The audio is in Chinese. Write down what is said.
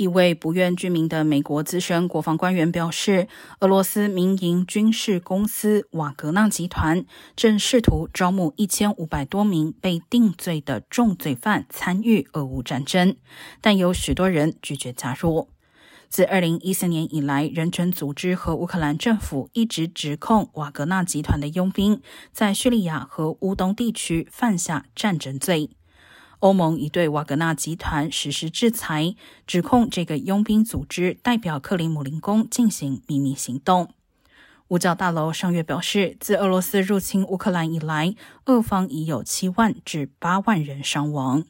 一位不愿具名的美国资深国防官员表示，俄罗斯民营军事公司瓦格纳集团正试图招募一千五百多名被定罪的重罪犯参与俄乌战争，但有许多人拒绝加入。自二零一四年以来，人权组织和乌克兰政府一直指控瓦格纳集团的佣兵在叙利亚和乌东地区犯下战争罪。欧盟已对瓦格纳集团实施制裁，指控这个佣兵组织代表克里姆林宫进行秘密行动。五角大楼上月表示，自俄罗斯入侵乌克兰以来，俄方已有七万至八万人伤亡。